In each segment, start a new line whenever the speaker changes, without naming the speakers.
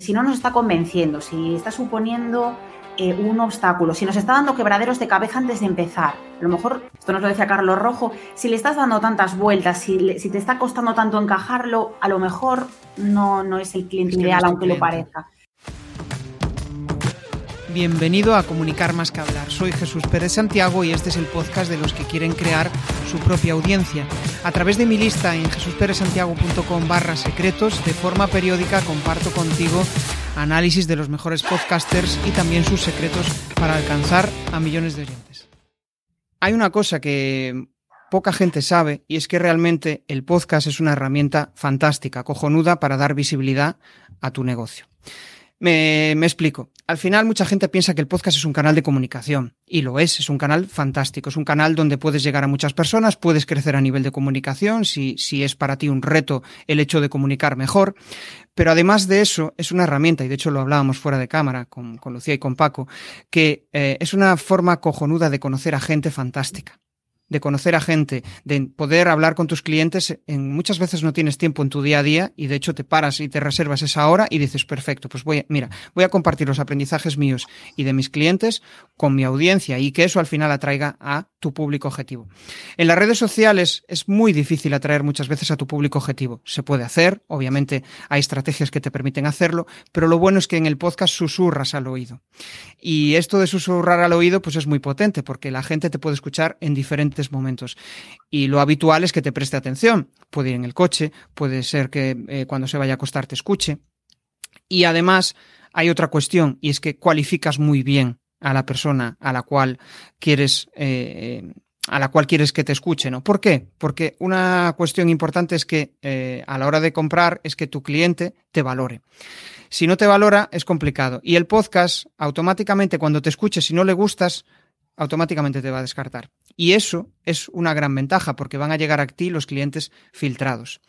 si no nos está convenciendo, si está suponiendo eh, un obstáculo, si nos está dando quebraderos de cabeza antes de empezar, a lo mejor, esto nos lo decía Carlos Rojo, si le estás dando tantas vueltas, si, si te está costando tanto encajarlo, a lo mejor no, no es el cliente ideal, aunque lo parezca.
Bienvenido a Comunicar más que hablar. Soy Jesús Pérez Santiago y este es el podcast de los que quieren crear su propia audiencia. A través de mi lista en jesusperezsantiago.com barra secretos, de forma periódica comparto contigo análisis de los mejores podcasters y también sus secretos para alcanzar a millones de oyentes. Hay una cosa que poca gente sabe y es que realmente el podcast es una herramienta fantástica, cojonuda para dar visibilidad a tu negocio. Me, explico. Al final mucha gente piensa que el podcast es un canal de comunicación y lo es, es un canal fantástico, es un canal donde puedes llegar a muchas personas, puedes crecer a nivel de comunicación si, si es para ti un reto el hecho de comunicar mejor, pero además de eso es una herramienta, y de hecho lo hablábamos fuera de cámara con, con Lucía y con Paco, que eh, es una forma cojonuda de conocer a gente fantástica de conocer a gente, de poder hablar con tus clientes. En, muchas veces no tienes tiempo en tu día a día y de hecho te paras y te reservas esa hora y dices, perfecto, pues voy, mira, voy a compartir los aprendizajes míos y de mis clientes con mi audiencia y que eso al final atraiga a tu público objetivo. En las redes sociales es muy difícil atraer muchas veces a tu público objetivo. Se puede hacer, obviamente hay estrategias que te permiten hacerlo, pero lo bueno es que en el podcast susurras al oído. Y esto de susurrar al oído pues es muy potente porque la gente te puede escuchar en diferentes momentos. Y lo habitual es que te preste atención. Puede ir en el coche, puede ser que eh, cuando se vaya a acostar te escuche. Y además hay otra cuestión y es que cualificas muy bien a la persona a la cual quieres eh, a la cual quieres que te escuche, ¿no? ¿Por qué? Porque una cuestión importante es que eh, a la hora de comprar es que tu cliente te valore. Si no te valora, es complicado. Y el podcast, automáticamente, cuando te escuche, si no le gustas, automáticamente te va a descartar. Y eso es una gran ventaja, porque van a llegar a ti los clientes filtrados.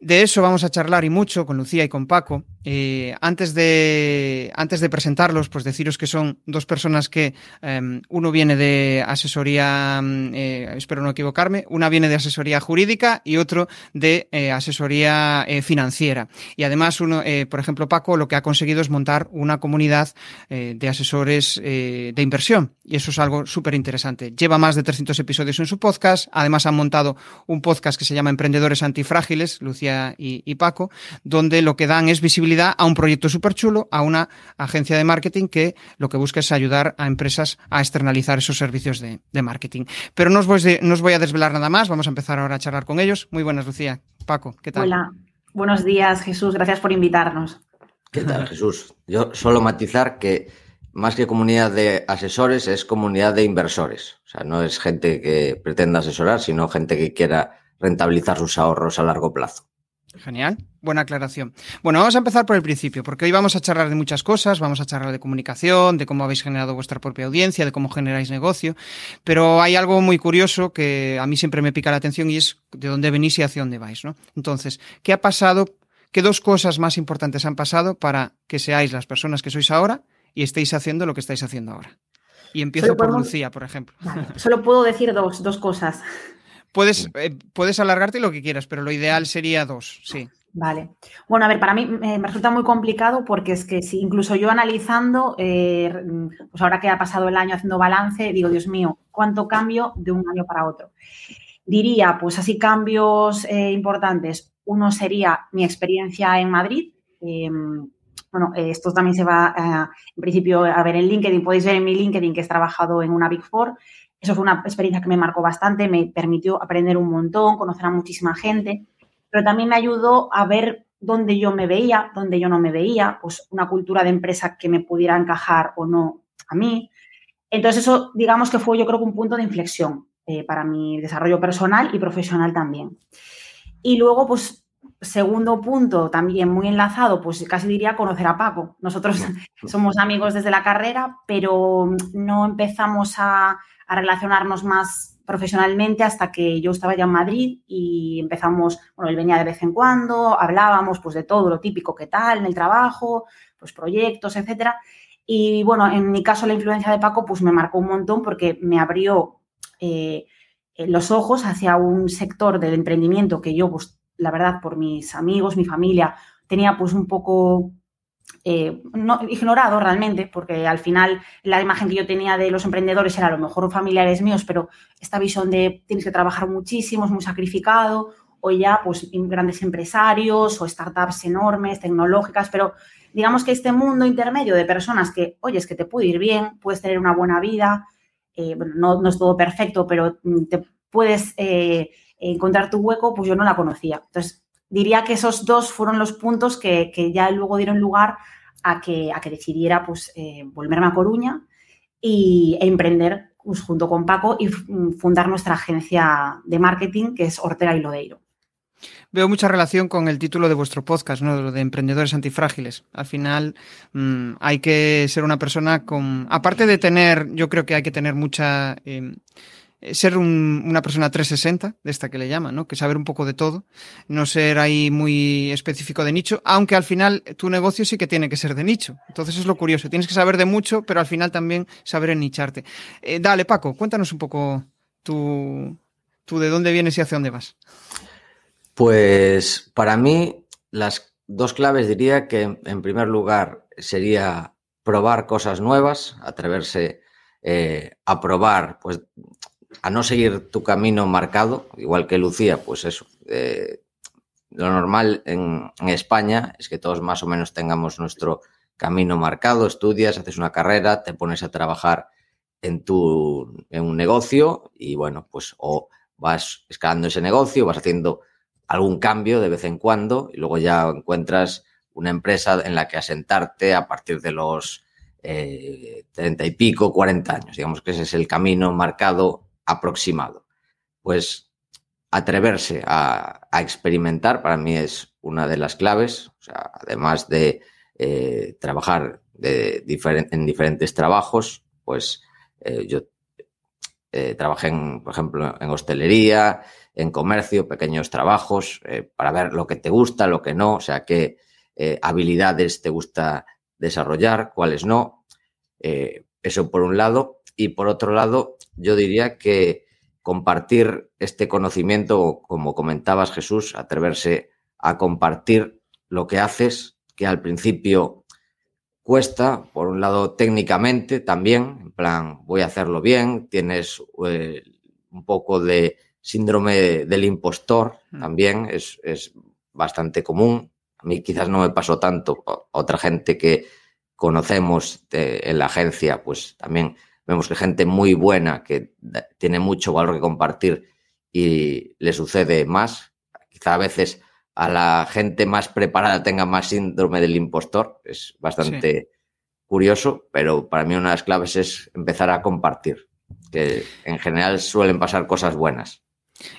De eso vamos a charlar y mucho con Lucía y con Paco. Eh, antes, de, antes de presentarlos, pues deciros que son dos personas que em, uno viene de asesoría, mm, eh, espero no equivocarme, una viene de asesoría jurídica y otro de eh, asesoría financiera. Y además, uno, por ejemplo, Paco lo que ha conseguido es montar una comunidad de asesores de inversión. Y eso es algo súper interesante. Lleva más de 300 episodios en su podcast. Además, han montado un podcast que se llama Emprendedores Antifrágiles, Lucía y, Paco, donde lo que dan es visibilidad a un proyecto súper chulo, a una agencia de marketing que lo que busca es ayudar a empresas a externalizar esos servicios de, marketing. Pero no os, voy, no os voy a desvelar nada más, vamos a empezar ahora a charlar con ellos. Muy buenas, Lucía. Paco, ¿qué tal?
Hola, buenos días, Jesús, gracias por invitarnos.
¿Qué tal, Jesús? Yo solo matizar que más que comunidad de asesores es comunidad de inversores. O sea, no es gente que pretenda asesorar, sino gente que quiera rentabilizar sus ahorros a largo plazo.
Genial, buena aclaración. Bueno, vamos a empezar por el principio, porque hoy vamos a charlar de muchas cosas, vamos a charlar de comunicación, de cómo habéis generado vuestra propia audiencia, de cómo generáis negocio, pero hay algo muy curioso que a mí siempre me pica la atención y es de dónde venís y hacia dónde vais, ¿no? Entonces, ¿qué ha pasado? ¿Qué dos cosas más importantes han pasado para que seáis las personas que sois ahora y estéis haciendo lo que estáis haciendo ahora? Y empiezo por Lucía, por ejemplo.
Solo puedo decir dos, dos cosas.
Puedes, eh, puedes alargarte lo que quieras, pero lo ideal sería dos, sí.
Vale. Bueno, a ver, para mí me resulta muy complicado porque es que si incluso yo analizando, eh, pues ahora que ha pasado el año haciendo balance, digo, Dios mío, ¿cuánto cambio de un año para otro? Diría, pues así cambios eh, importantes. Uno sería mi experiencia en Madrid. Em, bueno, esto también se va, en principio, a ver en LinkedIn. Podéis ver en mi LinkedIn que he trabajado en una Big Four. Eso fue una experiencia que me marcó bastante, me permitió aprender un montón, conocer a muchísima gente, pero también me ayudó a ver dónde yo me veía, dónde yo no me veía, pues una cultura de empresa que me pudiera encajar o no a mí. Entonces eso, digamos que fue yo creo que un punto de inflexión eh, para mi desarrollo personal y profesional también. Y luego, pues, segundo punto, también muy enlazado, pues casi diría conocer a Paco. Nosotros somos amigos desde la carrera, pero no empezamos a a relacionarnos más profesionalmente hasta que yo estaba ya en Madrid y empezamos, bueno, él venía de vez en cuando, hablábamos pues de todo lo típico que tal en el trabajo, pues proyectos, etcétera. Y bueno, en mi caso la influencia de Paco pues me marcó un montón porque me abrió eh, los ojos hacia un sector del emprendimiento que yo, pues la verdad, por mis amigos, mi familia, tenía pues un poco eh, no, ignorado realmente, porque al final la imagen que yo tenía de los emprendedores era a lo mejor familiares míos, pero esta visión de tienes que trabajar muchísimo, es muy sacrificado, o ya pues grandes empresarios o startups enormes, tecnológicas, pero digamos que este mundo intermedio de personas que, oye, es que te puede ir bien, puedes tener una buena vida, eh, bueno, no, es todo perfecto, pero te puedes eh, encontrar tu hueco, pues yo no la conocía. Entonces, diría que esos dos fueron los puntos que, ya luego dieron lugar a que, a que decidiera pues, eh, volverme a Coruña y, e emprender pues, junto con Paco y mm, fundar nuestra agencia de marketing que es Ortega y Lodeiro.
Veo mucha relación con el título de vuestro podcast, ¿no? De emprendedores antifrágiles. Al final mm, hay que ser una persona con. Aparte de tener, yo creo que hay que tener mucha. Em, ser una persona 360, de esta que le llaman, ¿no? Que saber un poco de todo, no ser ahí muy específico de nicho, aunque al final tu negocio sí que tiene que ser de nicho. Entonces es lo curioso, tienes que saber de mucho, pero al final también saber ennicharte. Eh, dale, Paco, cuéntanos un poco tú, tú de dónde vienes y hacia dónde vas.
Pues para mí las dos claves diría que en primer lugar sería probar cosas nuevas, atreverse eh, a probar pues a no seguir tu camino marcado, igual que Lucía, pues eso. Eh, lo normal en, España es que todos más o menos tengamos nuestro camino marcado, estudias, haces una carrera, te pones a trabajar en, tu, en un negocio y bueno, pues o vas escalando ese negocio, vas haciendo algún cambio de vez en cuando y luego ya encuentras una empresa en la que asentarte a partir de los eh, treinta y pico, 40 años. Digamos que ese es el camino marcado aproximado. Pues atreverse a, experimentar para mí es una de las claves, además de eh, trabajar en diferentes trabajos, pues eh, yo eh, trabajé, en, por ejemplo, en hostelería, en comercio, pequeños trabajos, para ver lo que te gusta, lo que no, o sea, qué habilidades te gusta desarrollar, cuáles no. eso por un lado. Y por otro lado, yo diría que compartir este conocimiento, como comentabas Jesús, atreverse a compartir lo que haces, que al principio cuesta, por un lado técnicamente también, en plan, voy a hacerlo bien, tienes eh, un poco de síndrome del impostor, mm. también es, bastante común. A mí quizás no me pasó tanto, otra gente que conocemos en la agencia, pues también vemos que gente muy buena, que tiene mucho valor que compartir y le sucede más. Quizá a veces a la gente más preparada tenga más síndrome del impostor. Es bastante curioso, pero para mí una de las claves es empezar a compartir, que en general suelen pasar cosas buenas.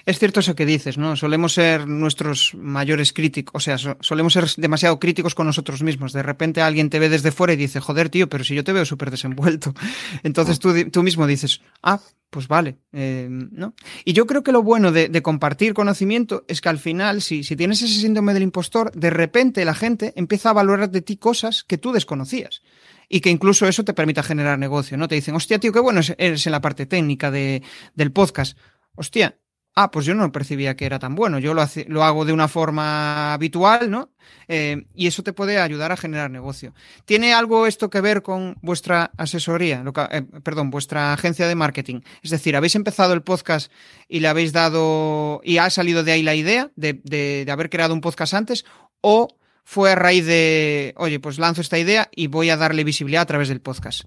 Es cierto eso que dices, ¿no? Solemos ser nuestros mayores críticos, o sea, solemos ser demasiado críticos con nosotros mismos. De repente alguien te ve desde fuera y dice, joder, tío, pero si yo te veo súper desenvuelto. Entonces tú, tú, mismo dices, ah, pues vale, eh, ¿no? Y yo creo que lo bueno de, compartir conocimiento es que al final, si, si tienes ese síndrome del impostor, de repente la gente empieza a valorar de ti cosas que tú desconocías y que incluso eso te permita generar negocio, ¿no? Te dicen, hostia, tío, qué bueno eres en la parte técnica de, del podcast. Hostia, ah, pues yo no percibía que era tan bueno, yo lo, lo hago de una forma habitual, ¿no? Eh, y eso te puede ayudar a generar negocio. ¿Tiene algo esto que ver con vuestra asesoría, eh, perdón, vuestra agencia de marketing? Es decir, ¿habéis empezado el podcast y le habéis dado, y ha salido de ahí la idea de, haber creado un podcast antes? ¿O fue a raíz de, oye, pues lanzo esta idea y voy a darle visibilidad a través del podcast?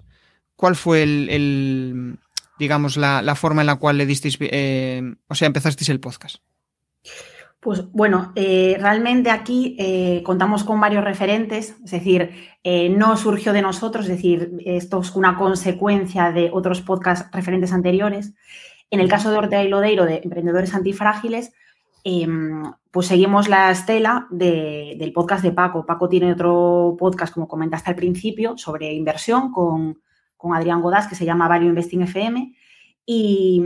¿Cuál fue el digamos, la, forma en la cual le disteis, eh, o sea, empezasteis el podcast?
Pues bueno, eh, realmente aquí eh, contamos con varios referentes, es decir, no surgió de nosotros, es decir, esto es una consecuencia de otros podcasts referentes anteriores. En el caso de Ortega y Lodeiro, de Emprendedores Antifrágiles, pues seguimos la estela del podcast de Paco. Paco tiene otro podcast, como comentaste al principio, sobre inversión con, con Adrián Godás, que se llama Value Investing FM. Y,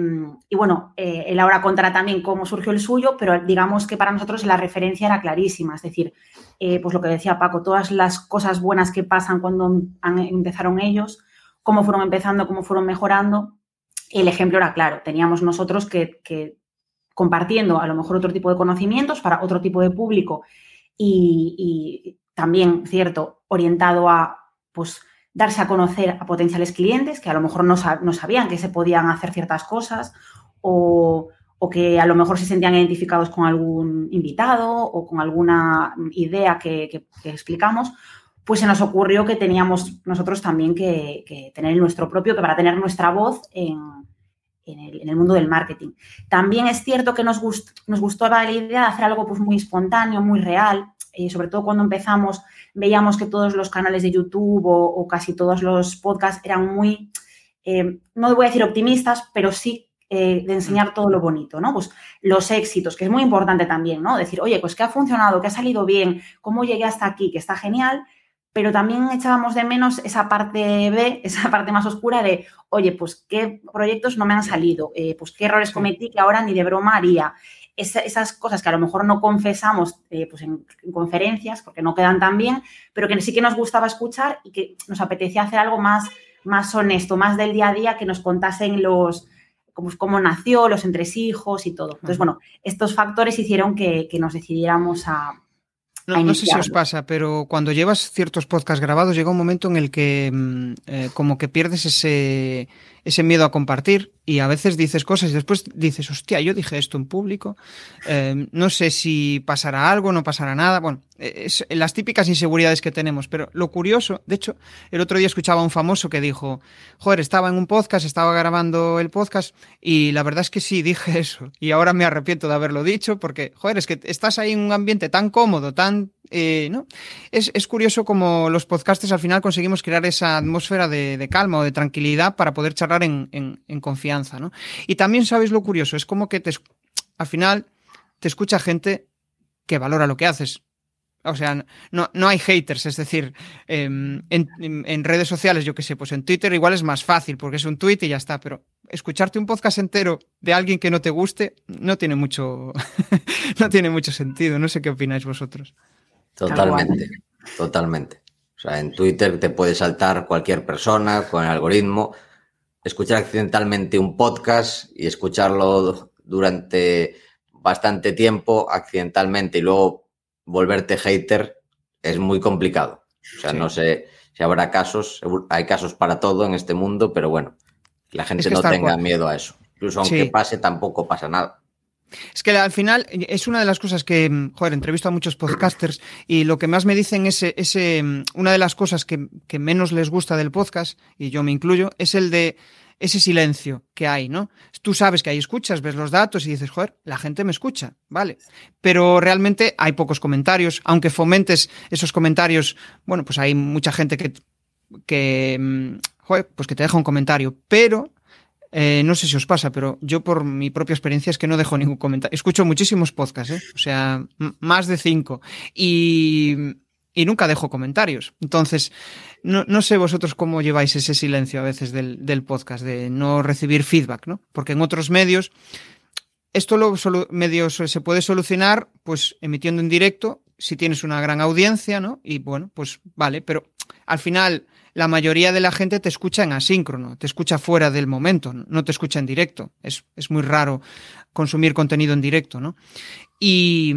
bueno, eh, él ahora contará también cómo surgió el suyo, pero digamos que para nosotros la referencia era clarísima. Es decir, eh, pues lo que decía Paco, todas las cosas buenas que pasan cuando empezaron ellos, cómo fueron empezando, cómo fueron mejorando. El ejemplo era claro, teníamos nosotros que, que compartiendo a lo mejor otro tipo de conocimientos para otro tipo de público y, también, cierto, orientado a, pues, darse a conocer a potenciales clientes que a lo mejor no, sabían que se podían hacer ciertas cosas o, que a lo mejor se sentían identificados con algún invitado o con alguna idea que, explicamos, pues se nos ocurrió que teníamos nosotros también que, tener nuestro propio, que para tener nuestra voz en, el, mundo del marketing. También es cierto que nos, nos gustó la idea de hacer algo pues, muy espontáneo, muy real, eh, sobre todo cuando empezamos, veíamos que todos los canales de YouTube o, casi todos los podcasts eran muy, eh, no voy a decir optimistas, pero sí eh, de enseñar todo lo bonito, ¿no? Pues los éxitos, que es muy importante también, ¿no? Decir, oye, pues que ha funcionado, que ha salido bien, cómo llegué hasta aquí, que está genial, pero también echábamos de menos esa parte B, esa parte más oscura de, oye, pues qué proyectos no me han salido, pues qué errores cometí que ahora ni de broma haría esas cosas que a lo mejor no confesamos eh, pues en, conferencias porque no quedan tan bien, pero que sí que nos gustaba escuchar y que nos apetecía hacer algo más, más honesto, más del día a día, que nos contasen los cómo, cómo nació, los entresijos y todo. Entonces, bueno, estos factores hicieron que, nos decidiéramos a,
no, sé si os pasa, pero cuando llevas ciertos podcasts grabados llega un momento en el que mm, eh, como que pierdes ese, ese miedo a compartir y a veces dices cosas y después dices, hostia, yo dije esto en público, eh, no sé si pasará algo, no pasará nada, bueno, es las típicas inseguridades que tenemos, pero lo curioso, de hecho, el otro día escuchaba a un famoso que dijo, joder, estaba en un podcast, estaba grabando el podcast y la verdad es que sí, dije eso y ahora me arrepiento de haberlo dicho porque, joder, es que estás ahí en un ambiente tan cómodo, tan eh, ¿no? Es, curioso como los podcasters al final conseguimos crear esa atmósfera de, calma o de tranquilidad para poder charlar en, confianza, ¿no? Y también sabéis lo curioso, es como que te, al final te escucha gente que valora lo que haces. O sea, no, no hay haters, es decir, em, en, redes sociales, yo qué sé, pues en Twitter igual es más fácil porque es un tweet y ya está, pero escucharte un podcast entero de alguien que no te guste no tiene mucho, no tiene mucho sentido. No sé qué opináis vosotros.
Totalmente, totalmente. O sea, en Twitter te puede saltar cualquier persona con el algoritmo, escuchar accidentalmente un podcast y escucharlo durante bastante tiempo accidentalmente y luego volverte hater es muy complicado. O sea, no sé si habrá casos, hay casos para todo en este mundo, pero bueno, la gente no tenga miedo a eso. Incluso aunque pase, tampoco pasa nada.
Es que al final es una de las cosas que, mm, joder, entrevisto a muchos podcasters y lo que más me dicen es ese, mm, una de las cosas que, menos les gusta del podcast, y yo me incluyo, es el de ese silencio que hay, ¿no? Tú sabes que hay escuchas, ves los datos y dices, joder, la gente me escucha, vale. Pero realmente hay pocos comentarios, aunque fomentes esos comentarios, bueno, pues hay mucha gente que, que mm, joder, pues que te deja un comentario, pero eh, no sé si os pasa, pero yo por mi propia experiencia es que no dejo ningún comentario. Escucho muchísimos podcasts, ¿eh? o sea, más de cinco. Y, nunca dejo comentarios. Entonces, no, sé vosotros cómo lleváis ese silencio a veces del, podcast, de no recibir feedback, ¿no? Porque en otros medios, esto lo se puede solucionar, pues emitiendo en directo, si tienes una gran audiencia, ¿no? Y bueno, pues vale, pero al final la mayoría de la gente te escucha en asíncrono, te escucha fuera del momento, no te escucha en directo. Es, muy raro consumir contenido en directo, ¿no? Y,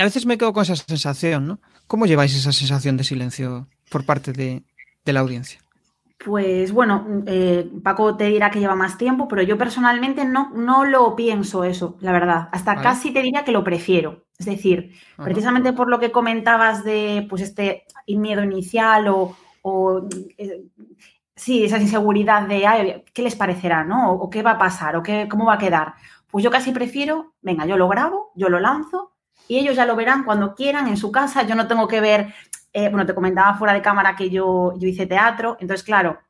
a veces me quedo con esa sensación, ¿no? ¿Cómo lleváis esa sensación de silencio por parte de, la audiencia?
Pues bueno, eh, Paco te dirá que lleva más tiempo, pero yo personalmente no, no lo pienso eso, la verdad. Hasta casi te diría que lo prefiero. Es decir, precisamente por lo que comentabas de pues este miedo inicial o, o eh, sí, esa inseguridad de qué les parecerá, ¿no? O, qué va a pasar, o qué, cómo va a quedar. Pues yo casi prefiero, venga, yo lo grabo, yo lo lanzo y ellos ya lo verán cuando quieran en su casa. Yo no tengo que ver, eh, bueno, te comentaba fuera de cámara que yo, yo hice teatro, entonces, claro,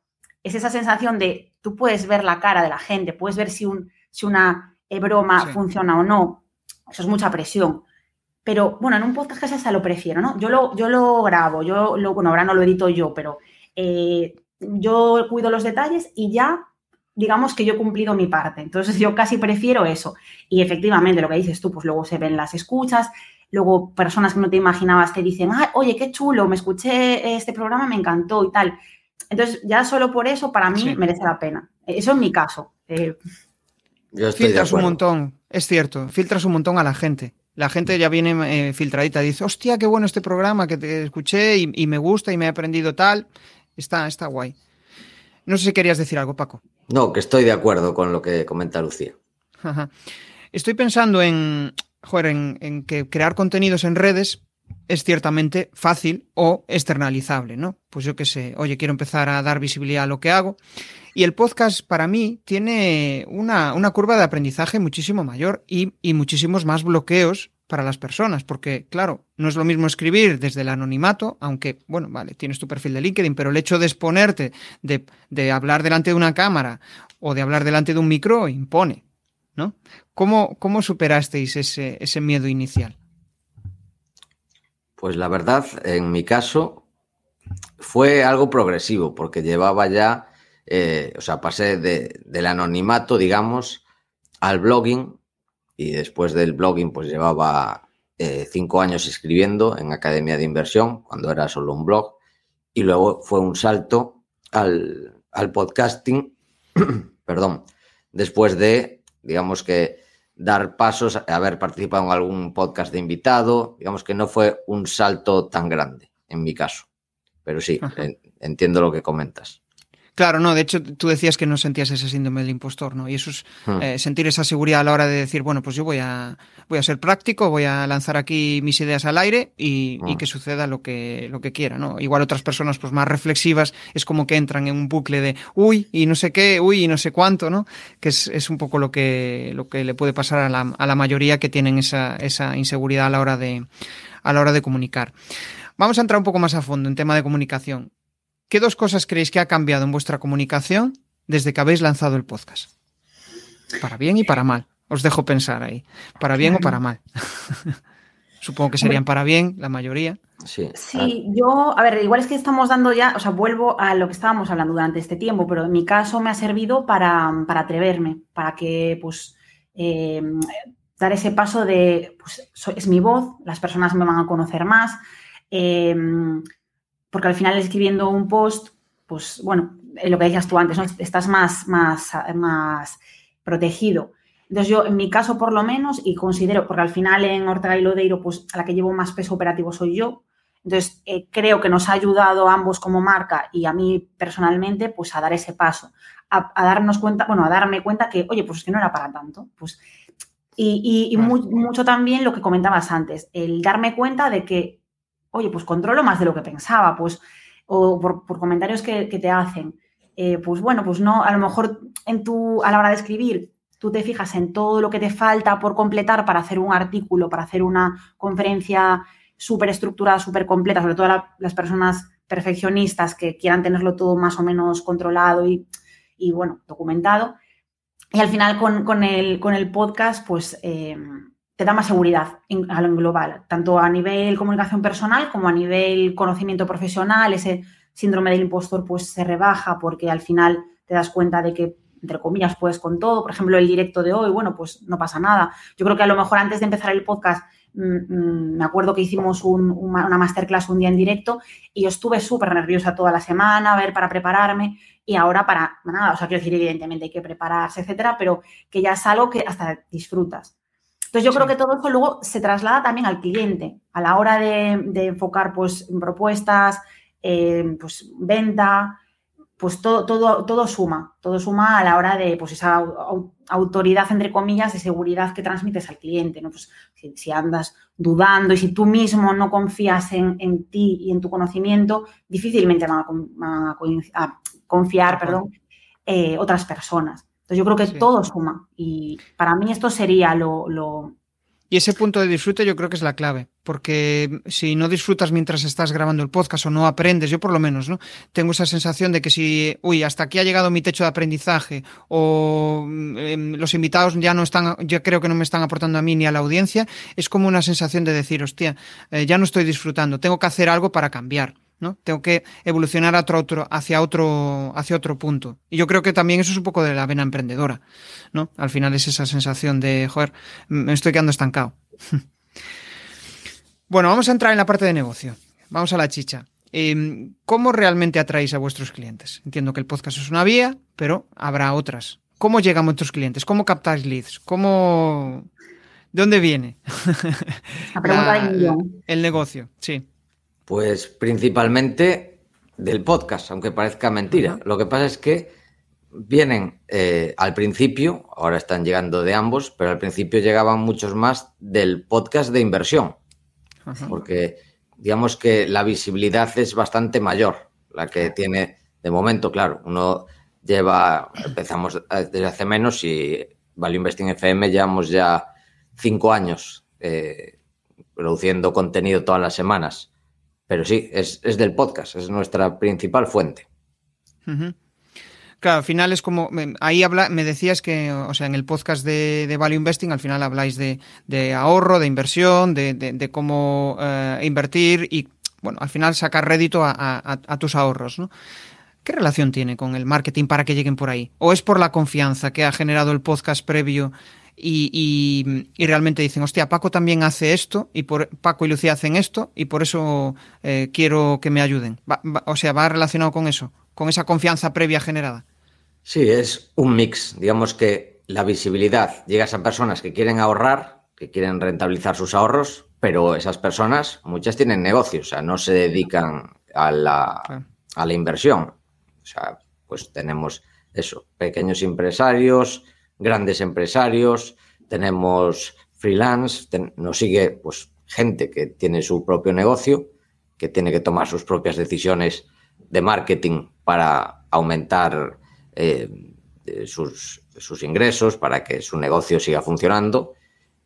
es esa sensación de tú puedes ver la cara de la gente, puedes ver si, un, si una eh, broma funciona o no. Eso es mucha presión. Pero bueno, en un podcast casi hasta lo prefiero, ¿no? Yo lo, yo lo grabo, yo lo, bueno, ahora no lo edito yo, pero eh, yo cuido los detalles y ya digamos que yo he cumplido mi parte. Entonces yo casi prefiero eso. Y efectivamente, lo que dices tú, pues luego se ven las escuchas, luego personas que no te imaginabas te dicen, oye, qué chulo, me escuché este programa, me encantó y tal. Entonces, ya solo por eso, para mí, merece la pena. Eso es mi caso. Eh,
filtras un montón, es cierto, filtras un montón a la gente. La gente ya viene eh, filtradita, dice, hostia, qué bueno este programa que te escuché y, me gusta y me he aprendido tal. Está, está guay. No sé si querías decir algo, Paco.
No, que estoy de acuerdo con lo que comenta Lucía.
Estoy pensando en, joder, en, que crear contenidos en redes es ciertamente fácil o externalizable, ¿no? Pues yo qué sé, oye, quiero empezar a dar visibilidad a lo que hago. Y el podcast para mí tiene una, curva de aprendizaje muchísimo mayor y, y, muchísimos más bloqueos para las personas, porque claro, no es lo mismo escribir desde el anonimato, aunque, bueno, vale, tienes tu perfil de LinkedIn, pero el hecho de exponerte, de, de hablar delante de una cámara o de hablar delante de un micro impone, ¿no? ¿Cómo, cómo superasteis ese, ese miedo inicial?
Pues la verdad, en mi caso, fue algo progresivo, porque llevaba ya, eh, o sea, pasé del anonimato, digamos, al blogging, y después del blogging, pues llevaba eh, cinco años escribiendo en Academia de Inversión, cuando era solo un blog, y luego fue un salto al, al podcasting, perdón, después de, digamos que, dar pasos, haber participado en algún podcast de invitado, digamos que no fue un salto tan grande en mi caso. Pero sí, entiendo lo que comentas.
Claro, no, de hecho tú decías que no sentías ese síndrome del impostor, ¿no? Y eso es hmm. eh, sentir esa seguridad a la hora de decir, bueno, pues yo voy a, voy a ser práctico, voy a lanzar aquí mis ideas al aire y, hmm. que suceda lo que, lo que quiera, ¿no? Igual otras personas pues más reflexivas es como que entran en un bucle de, uy, y no sé qué, uy, y no sé cuánto, ¿no? Que es, es un poco lo que, lo que le puede pasar a la, a la mayoría que tienen esa, esa inseguridad a la hora de, a la hora de comunicar. Vamos a entrar un poco más a fondo en tema de comunicación. ¿Qué dos cosas creéis que ha cambiado en vuestra comunicación desde que habéis lanzado el podcast? Para bien y para mal. Os dejo pensar ahí. ¿Para bien o para mal? Supongo que serían para bien la mayoría.
Sí. sí, yo, a ver, igual es que estamos dando ya, o sea, vuelvo a lo que estábamos hablando durante este tiempo, pero en mi caso me ha servido para, atreverme, para que, pues, em, dar ese paso de, pues, es mi voz, las personas me van a conocer más. Em, porque al final escribiendo un post, pues bueno, lo que decías tú antes, estás más, más, más protegido. Entonces yo, en mi caso por lo menos, y considero, porque al final en Ortega y Lodeiro, pues a la que llevo más peso operativo soy yo, entonces eh, creo que nos ha ayudado a ambos como marca y a mí personalmente, pues a dar ese paso, a, darnos cuenta, bueno, a darme cuenta que, oye, pues es que no era para tanto, pues. Y, mucho también lo que comentabas antes, el darme cuenta de que oye, pues controlo más de lo que pensaba, pues, o por, comentarios que, te hacen. Eh, pues bueno, pues no, a lo mejor en tu, a la hora de escribir, tú te fijas en todo lo que te falta por completar para hacer un artículo, para hacer una conferencia súper estructurada, súper completa, sobre todo las personas perfeccionistas que quieran tenerlo todo más o menos controlado y, bueno, documentado. Y al final con, el, con el podcast, pues eh, te da más seguridad en, a lo global, tanto a nivel comunicación personal como a nivel conocimiento profesional. Ese síndrome del impostor pues se rebaja porque al final te das cuenta de que entre comillas puedes con todo. Por ejemplo, el directo de hoy, bueno, pues no pasa nada. Yo creo que a lo mejor antes de empezar el podcast mm, mm, me acuerdo que hicimos una masterclass un día en directo y yo estuve súper nerviosa toda la semana, a ver, para prepararme y ahora para nada, o sea, quiero decir, evidentemente hay que prepararse, etcétera, pero que ya es algo que hasta disfrutas. Entonces yo creo que todo eso luego se traslada también al cliente. A la hora de, enfocar pues en propuestas, pues venta, pues todo, todo, todo suma, todo suma a la hora de pues esa autoridad, entre comillas, de seguridad que transmites al cliente, ¿no? Pues si, andas dudando y si tú mismo no confías en, ti y en tu conocimiento, difícilmente van a, confiar, perdón, eh, otras personas yo creo que todo suma. Y para mí esto sería lo,
Y ese punto de disfrute yo creo que es la clave, porque si no disfrutas mientras estás grabando el podcast o no aprendes, yo por lo menos, ¿no? Tengo esa sensación de que si, uy, hasta aquí ha llegado mi techo de aprendizaje o em, los invitados ya no están, yo creo que no me están aportando a mí ni a la audiencia, es como una sensación de decir, hostia, eh, ya no estoy disfrutando, tengo que hacer algo para cambiar. ¿no? Tengo que evolucionar otro, hacia, otro, hacia otro punto. Y yo creo que también eso es un poco de la vena emprendedora, ¿no? Al final es esa sensación de, joder, me estoy quedando estancado. bueno, vamos a entrar en la parte de negocio. Vamos a la chicha. Em, ¿Cómo realmente atraéis a vuestros clientes? Entiendo que el podcast es una vía, pero habrá otras. ¿Cómo llegan vuestros clientes? ¿Cómo captáis leads? ¿Cómo ¿De dónde viene?
La pregunta de
El negocio, sí.
Pues principalmente del podcast, aunque parezca mentira. Lo que pasa es que vienen eh, al principio, ahora están llegando de ambos, pero al principio llegaban muchos más del podcast de inversión. Porque digamos que la visibilidad es bastante mayor, la que tiene de momento, claro, uno lleva, empezamos desde hace menos y Value Investing FM llevamos ya cinco años eh, produciendo contenido todas las semanas. Pero sí, es, del podcast, es nuestra principal fuente.
Claro, al final es como. Ahí habla, me decías que, o sea, en el podcast de, Value Investing, al final habláis de, ahorro, de inversión, de, cómo eh, invertir y, bueno, al final sacar rédito a, tus ahorros, ¿no? ¿Qué relación tiene con el marketing para que lleguen por ahí? ¿O es por la confianza que ha generado el podcast previo y, realmente dicen, hostia, Paco también hace esto, y por, Paco y Lucía hacen esto, y por eso eh, quiero que me ayuden? o sea, ¿va relacionado con eso? ¿Con esa confianza previa generada?
Sí, es un mix. Digamos que la visibilidad llega a personas que quieren ahorrar, que quieren rentabilizar sus ahorros, pero esas personas, muchas tienen negocios, o sea, no se dedican a la, a la inversión. O sea, pues tenemos eso, pequeños empresarios, grandes empresarios, tenemos freelance, nos sigue pues gente que tiene su propio negocio, que tiene que tomar sus propias decisiones de marketing para aumentar eh, sus, sus, ingresos para que su negocio siga funcionando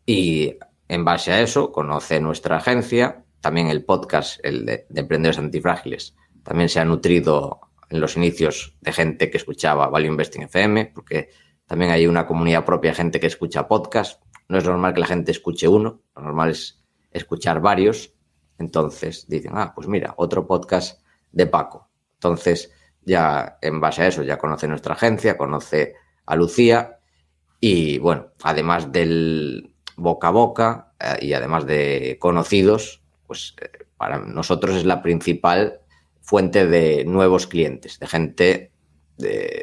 y en base a eso conoce nuestra agencia, también el podcast, el de, Emprendedores Antifrágiles, también se ha nutrido en los inicios de gente que escuchaba Value Investing FM, porque también hay una comunidad propia de gente que escucha podcast. No es normal que la gente escuche uno, lo normal es escuchar varios. Entonces dicen, ah, pues mira, otro podcast de Paco. Entonces, ya en base a eso ya conoce nuestra agencia, conoce a Lucía y bueno, además del boca a boca eh, y además de conocidos, pues eh, para nosotros es la principal fuente de nuevos clientes, de gente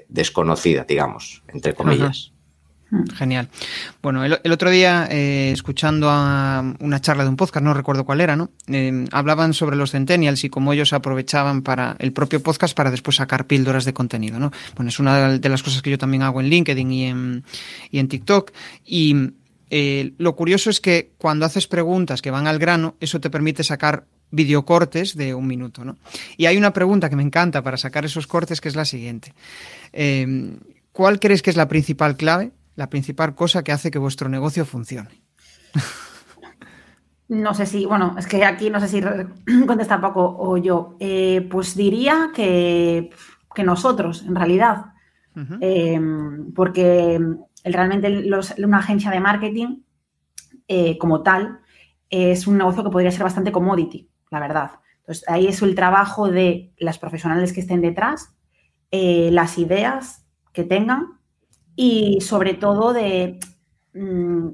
desconocida, digamos, entre comillas.
Genial. Bueno, el, otro día, eh, escuchando a una charla de un podcast, no recuerdo cuál era, ¿no? Eh, hablaban sobre los centennials y cómo ellos aprovechaban para el propio podcast para después sacar píldoras de contenido, ¿no? Bueno, es una de las cosas que yo también hago en LinkedIn y en, y en TikTok. Y eh, lo curioso es que cuando haces preguntas que van al grano, eso te permite sacar videocortes de un minuto, ¿no? Y hay una pregunta que me encanta para sacar esos cortes que es la siguiente. ¿Cuál crees que es la principal clave la principal cosa que hace que vuestro negocio funcione?
No sé si, bueno, es que aquí no sé si contesta poco o yo. Eh, pues diría que, nosotros, en realidad. Em, porque realmente una agencia de marketing, eh, como tal, es un negocio que podría ser bastante commodity, la verdad. Entonces, ahí es el trabajo de las profesionales que estén detrás, eh, las ideas que tengan y sobre todo de mm,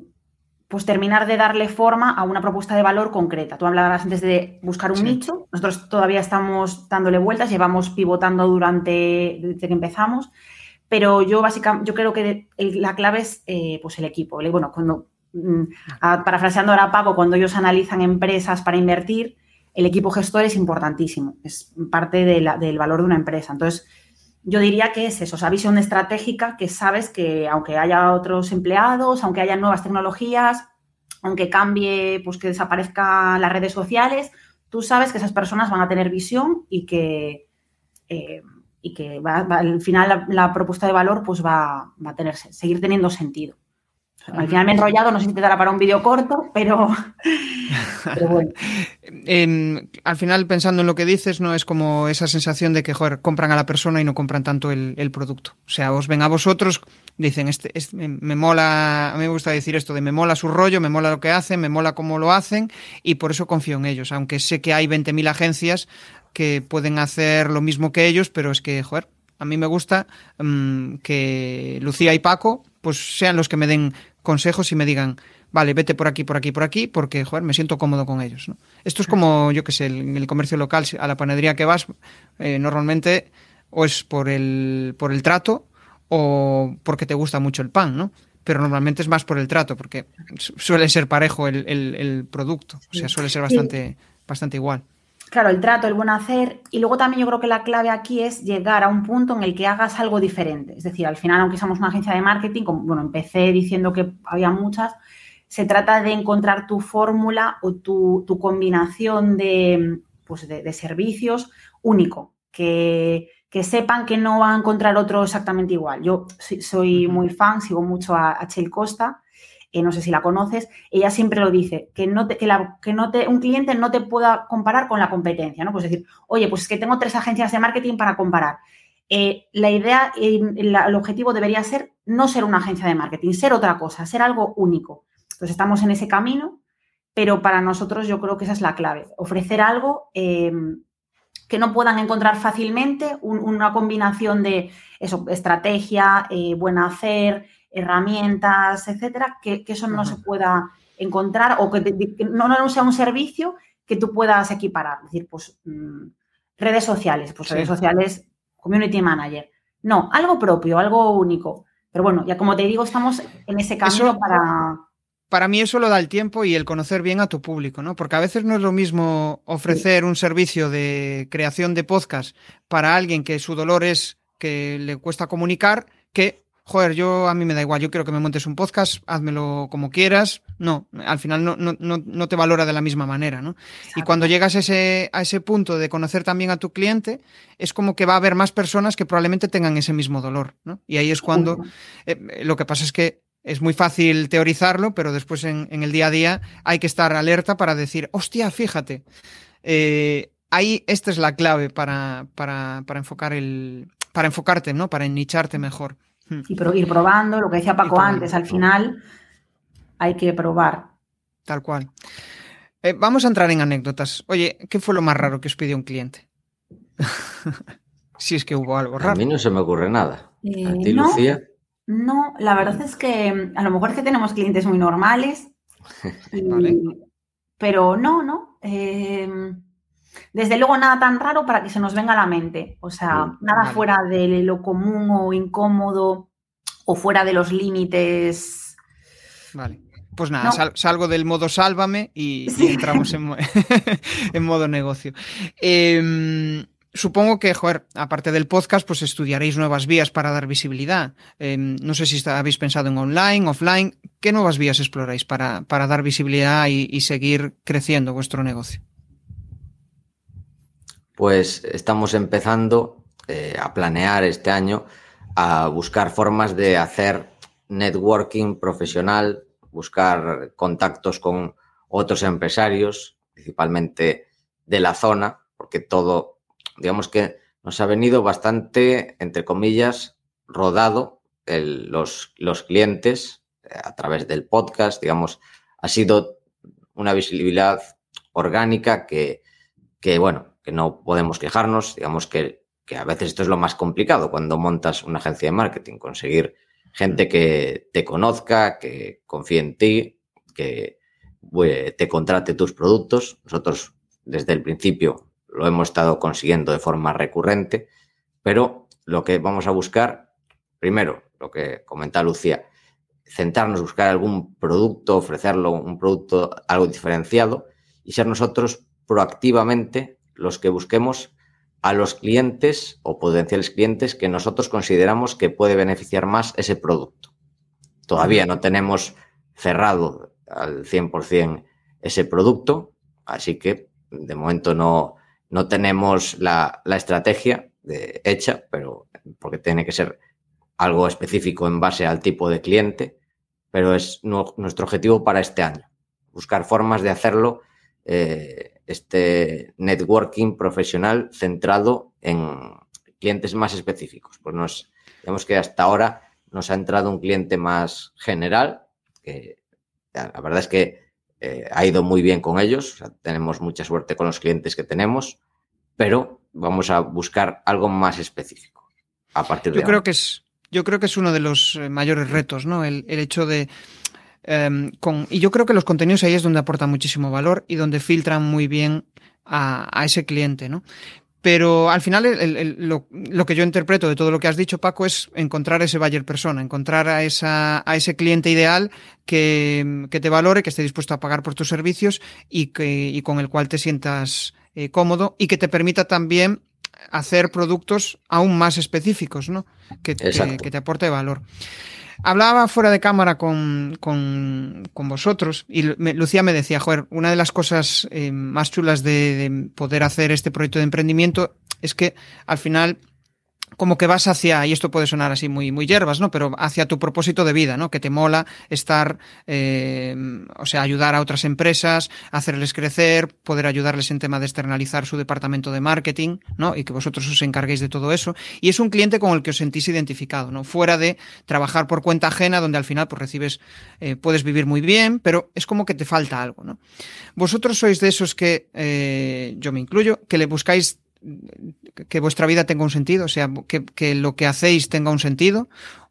pues terminar de darle forma a una propuesta de valor concreta. Tú hablabas antes de buscar un nicho, nosotros todavía estamos dándole vueltas, llevamos pivotando durante desde que empezamos, pero yo básicamente yo creo que la clave es eh, pues el equipo. Bueno, cuando mm, parafraseando ahora a Paco, cuando ellos analizan empresas para invertir, el equipo gestor es importantísimo, es parte del valor de una empresa. Entonces, yo diría que es eso, esa visión estratégica que sabes que aunque haya otros empleados, aunque haya nuevas tecnologías, aunque cambie, pues que desaparezcan las redes sociales, tú sabes que esas personas van a tener visión y que, eh, y que al final la, propuesta de valor pues va, va a tener, seguir teniendo sentido. Al final me he enrollado, no sé si te dará para un vídeo corto, pero, bueno.
Em, al final, pensando en lo que dices, no es como esa sensación de que joder, compran a la persona y no compran tanto el, producto. O sea, os ven a vosotros, dicen, este, me, mola, a mí me gusta decir esto de me mola su rollo, me mola lo que hacen, me mola cómo lo hacen y por eso confío en ellos. Aunque sé que hay 20.000 agencias que pueden hacer lo mismo que ellos, pero es que, joder, a mí me gusta mm, que Lucía y Paco pues sean los que me den consejos y me digan, vale, vete por aquí, por aquí, por aquí, porque, joder, me siento cómodo con ellos. ¿no? Esto es como, yo que sé, en el comercio local, a la panadería que vas, eh, normalmente o es por el, por el trato o porque te gusta mucho el pan, ¿no? pero normalmente es más por el trato, porque suele ser parejo el, producto, o sea, suele ser bastante, bastante igual.
Claro, el trato, el buen hacer. Y luego también yo creo que la clave aquí es llegar a un punto en el que hagas algo diferente. Es decir, al final, aunque somos una agencia de marketing, como bueno, empecé diciendo que había muchas, se trata de encontrar tu fórmula o tu, combinación de, pues de, servicios único, que, sepan que no van a encontrar otro exactamente igual. Yo soy muy fan, sigo mucho a, a Chel Costa eh, no sé si la conoces, ella siempre lo dice, que, no que, que no un cliente no te pueda comparar con la competencia, ¿no? Pues decir, oye, pues es que tengo tres agencias de marketing para comparar. Eh, la idea, el objetivo debería ser no ser una agencia de marketing, ser otra cosa, ser algo único. Entonces estamos en ese camino, pero para nosotros yo creo que esa es la clave, ofrecer algo eh, que no puedan encontrar fácilmente, una combinación de estrategia, buen hacer, herramientas, etcétera, que, eso no se pueda encontrar o que, no, no, sea un servicio que tú puedas equiparar. Es decir, pues mm, redes sociales, pues redes sociales, community manager. No, algo propio, algo único. Pero bueno, ya como te digo, estamos en ese camino para.
Para mí eso lo da el tiempo y el conocer bien a tu público, ¿no? Porque a veces no es lo mismo ofrecer un servicio de creación de podcast para alguien que su dolor es que le cuesta comunicar que joder, yo a mí me da igual, yo quiero que me montes un podcast, házmelo como quieras. No, al final no, no, no te valora de la misma manera, ¿no? Y cuando llegas a ese, a ese punto de conocer también a tu cliente, es como que va a haber más personas que probablemente tengan ese mismo dolor, ¿no? Y ahí es cuando eh, lo que pasa es que es muy fácil teorizarlo, pero después en, el día a día hay que estar alerta para decir, hostia, fíjate. Eh, ahí esta es la clave para, para, para enfocar el. para enfocarte, ¿no? Para nicharte mejor.
Y ir probando, lo que decía Paco antes, al final hay que probar.
Tal cual. Eh, vamos a entrar en anécdotas. Oye, ¿qué fue lo más raro que os pidió un cliente? si es que hubo algo raro.
A mí no se me ocurre nada. ¿A eh, ti, Lucía?
No, la verdad es que a lo mejor es que tenemos clientes muy normales. Pero no, no. Eh, desde luego nada tan raro para que se nos venga a la mente. O sea, nada fuera de lo común o incómodo o fuera de los límites.
Vale. Pues nada, salgo del modo sálvame y, entramos en, modo negocio. Em, supongo que, joder, aparte del podcast, pues estudiaréis nuevas vías para dar visibilidad. Em, no sé si habéis pensado en online, offline. ¿Qué nuevas vías exploráis para, para dar visibilidad y seguir creciendo vuestro negocio?
Pues estamos empezando eh, a planear este año a buscar formas de hacer networking profesional, buscar contactos con otros empresarios, principalmente de la zona, porque todo, digamos que nos ha venido bastante, entre comillas, rodado los, los clientes eh, a través del podcast, digamos, ha sido una visibilidad orgánica que, que bueno, que no podemos quejarnos, digamos que, a veces esto es lo más complicado cuando montas una agencia de marketing, conseguir gente que te conozca, que confíe en ti, que te contrate tus productos. Nosotros desde el principio lo hemos estado consiguiendo de forma recurrente, pero lo que vamos a buscar, primero, lo que comenta Lucía, centrarnos, buscar algún producto, ofrecerlo, un producto algo diferenciado y ser nosotros proactivamente los que busquemos a los clientes o potenciales clientes que nosotros consideramos que puede beneficiar más ese producto. Todavía no tenemos cerrado al 100% ese producto, así que de momento no, no tenemos la, estrategia de, hecha, pero porque tiene que ser algo específico en base al tipo de cliente, pero es nuestro objetivo para este año, buscar formas de hacerlo eh, este networking profesional centrado en clientes más específicos. Pues nos, digamos que hasta ahora nos ha entrado un cliente más general, que la verdad es que eh, ha ido muy bien con ellos, tenemos mucha suerte con los clientes que tenemos, pero vamos a buscar algo más específico a partir de
yo creo que es yo creo que es uno de los eh, mayores retos, ¿no? el hecho de Em, y yo creo que los contenidos ahí es donde aportan muchísimo valor y donde filtran muy bien a, ese cliente, ¿no? Pero al final lo, que yo interpreto de todo lo que has dicho, Paco, es encontrar ese buyer persona, encontrar a, esa, a ese cliente ideal que, te valore, que esté dispuesto a pagar por tus servicios y, que, con el cual te sientas eh, cómodo y que te permita también hacer productos aún más específicos, ¿no? Que, que, que te aporte valor. Hablaba fuera de cámara con, con, con vosotros y Lucía me decía, joder, una de las cosas eh, más chulas de, de poder hacer este proyecto de emprendimiento es que al final como que vas hacia, y esto puede sonar así muy, muy hierbas, ¿no? Pero hacia tu propósito de vida, ¿no? Que te mola estar, eh, o sea, ayudar a otras empresas, hacerles crecer, poder ayudarles en tema de externalizar su departamento de marketing, ¿no? Y que vosotros os encarguéis de todo eso. Y es un cliente con el que os sentís identificado, ¿no? Fuera de trabajar por cuenta ajena, donde al final, pues recibes, eh, puedes vivir muy bien, pero es como que te falta algo, ¿no? Vosotros sois de esos que, eh, yo me incluyo, que le buscáis que vuestra vida tenga un sentido, o sea, que, lo que hacéis tenga un sentido,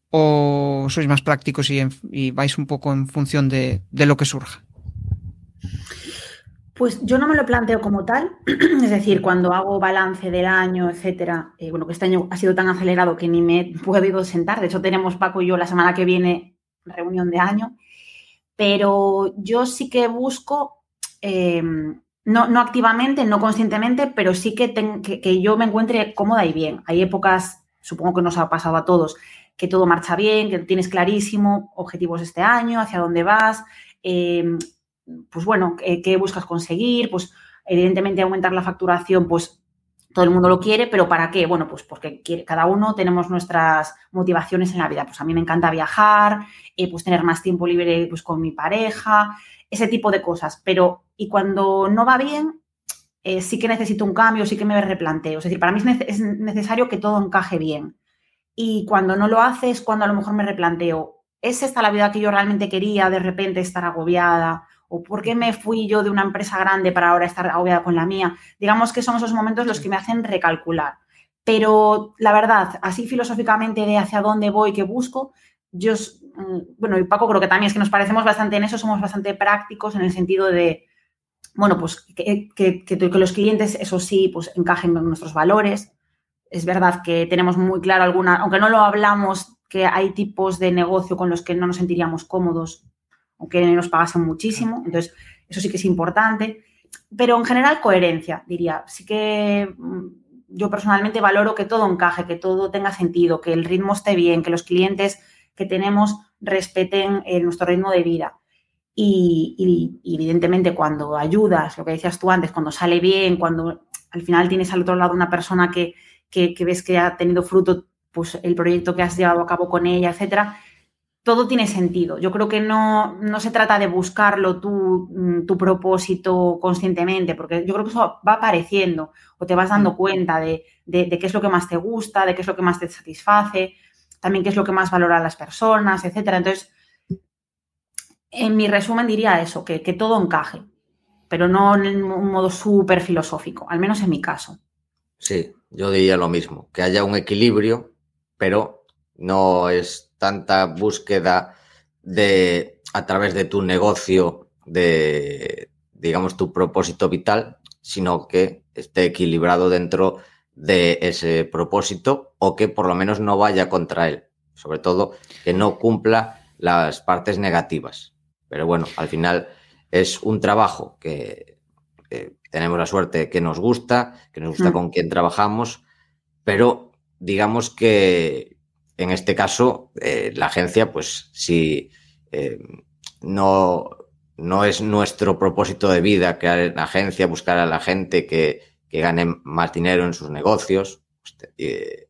o sois más prácticos y, vais un poco en función de, lo que surja?
Pues yo no me lo planteo como tal, es decir, cuando hago balance del año, etcétera, eh, bueno, que este año ha sido tan acelerado que ni me he podido sentar, de hecho tenemos Paco y yo la semana que viene reunión de año, pero yo sí que busco eh, no, no activamente, no conscientemente, pero sí que, que, yo me encuentre cómoda y bien. Hay épocas, supongo que nos ha pasado a todos, que todo marcha bien, que tienes clarísimo objetivos este año, hacia dónde vas, em, pues bueno, qué buscas conseguir, pues evidentemente aumentar la facturación, pues todo el mundo lo quiere, pero ¿para qué? Bueno, pues porque cada uno tenemos nuestras motivaciones en la vida. Pues a mí me encanta viajar, eh, pues tener más tiempo libre pues, con mi pareja, ese tipo de cosas. Pero, y cuando no va bien, eh, sí que necesito un cambio, sí que me replanteo. Es decir, para mí es, necesario que todo encaje bien. Y cuando no lo hace es cuando a lo mejor me replanteo, ¿es esta la vida que yo realmente quería de repente estar agobiada? ¿O por qué me fui yo de una empresa grande para ahora estar agobiada con la mía? Digamos que son esos momentos los que me hacen recalcular. Pero la verdad, así filosóficamente de hacia dónde voy, qué busco, yo, mm, bueno, y Paco creo que también es que nos parecemos bastante en eso, somos bastante prácticos en el sentido de, bueno, pues que, que, los clientes, eso sí, pues encajen con nuestros valores. Es verdad que tenemos muy claro alguna, aunque no lo hablamos, que hay tipos de negocio con los que no nos sentiríamos cómodos, aunque nos pagasen muchísimo. Entonces, eso sí que es importante. Pero en general, coherencia, diría. Sí que mm, yo personalmente valoro que todo encaje, que todo tenga sentido, que el ritmo esté bien, que los clientes que tenemos respeten eh, nuestro ritmo de vida. Y, evidentemente cuando ayudas, lo que decías tú antes, cuando sale bien, cuando al final tienes al otro lado una persona que, ves que ha tenido fruto pues, el proyecto que has llevado a cabo con ella, etcétera, todo tiene sentido. Yo creo que no, no se trata de buscarlo tú, mm, tu propósito conscientemente, porque yo creo que eso va apareciendo o te vas dando mm. cuenta de, de, qué es lo que más te gusta, de qué es lo que más te satisface también qué es lo que más valora las personas, etcétera. Entonces, en mi resumen diría eso, que, todo encaje, pero no en un modo súper filosófico, al menos en mi caso.
Sí, yo diría lo mismo, que haya un equilibrio, pero no es tanta búsqueda de a través de tu negocio, de digamos tu propósito vital, sino que esté equilibrado dentro de ese propósito o que por lo menos no vaya contra él. Sobre todo que no cumpla las partes negativas. Pero bueno, al final es un trabajo que, tenemos la suerte que nos gusta, que nos gusta mm. con quien trabajamos, pero digamos que en este caso eh, la agencia, pues si eh, no, no es nuestro propósito de vida crear la agencia, buscar a la gente que, que ganen más dinero en sus negocios. Este,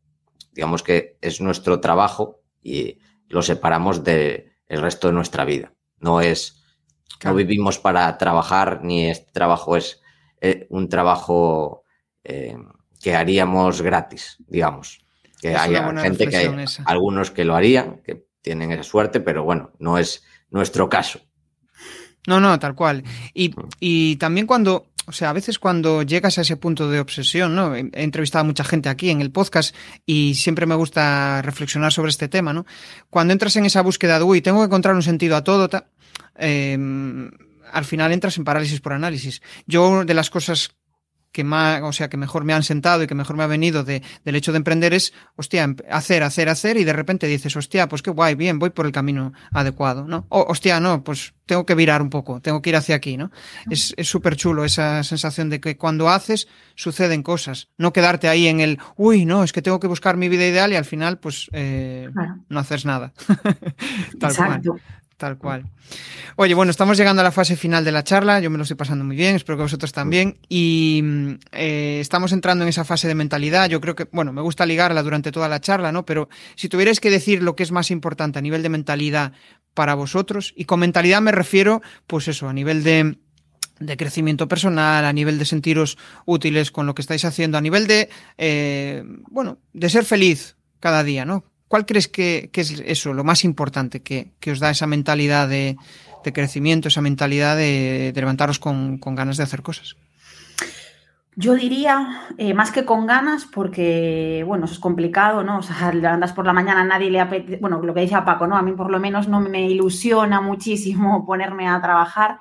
digamos que es nuestro trabajo y lo separamos del resto de nuestra vida. No es, no vivimos para trabajar, ni este trabajo es eh, un trabajo eh, que haríamos gratis, digamos. Que hay gente que hay algunos que lo harían, que tienen esa suerte, pero bueno, no es nuestro caso.
No, no, tal cual. Y, mm. y también cuando, o sea, a veces cuando llegas a ese punto de obsesión, ¿no? He entrevistado a mucha gente aquí en el podcast y siempre me gusta reflexionar sobre este tema, ¿no? Cuando entras en esa búsqueda de, uy, tengo que encontrar un sentido a todo, eh, al final entras en parálisis por análisis. Yo, de las cosas que más, o sea, que mejor me han sentado y que mejor me ha venido de, del hecho de emprender es, hostia, hacer, hacer, hacer y de repente dices, hostia, pues qué guay, bien, voy por el camino adecuado, ¿no? O, hostia, no, pues tengo que virar un poco, tengo que ir hacia aquí, ¿no? Es súper chulo esa sensación de que cuando haces suceden cosas, no quedarte ahí en el, uy, no, es que tengo que buscar mi vida ideal y al final, pues, eh, no haces nada. Tal Exacto. Cual. Tal cual. Oye, bueno, estamos llegando a la fase final de la charla. Yo me lo estoy pasando muy bien, espero que vosotros también. Y eh, estamos entrando en esa fase de mentalidad. Yo creo que, bueno, me gusta ligarla durante toda la charla, ¿no? Pero si tuvierais que decir lo que es más importante a nivel de mentalidad para vosotros, y con mentalidad me refiero, pues eso, a nivel de, crecimiento personal, a nivel de sentiros útiles con lo que estáis haciendo, a nivel de, eh, bueno, de ser feliz cada día, ¿no? ¿Cuál crees que, es eso, lo más importante que, os da esa mentalidad de, crecimiento, esa mentalidad de, levantaros con, ganas de hacer cosas?
Yo diría, eh, más que con ganas, porque, bueno, eso es complicado, ¿no? O sea, andas por la mañana, nadie le apetece, bueno, lo que dice a Paco, ¿no? A mí por lo menos no me ilusiona muchísimo ponerme a trabajar,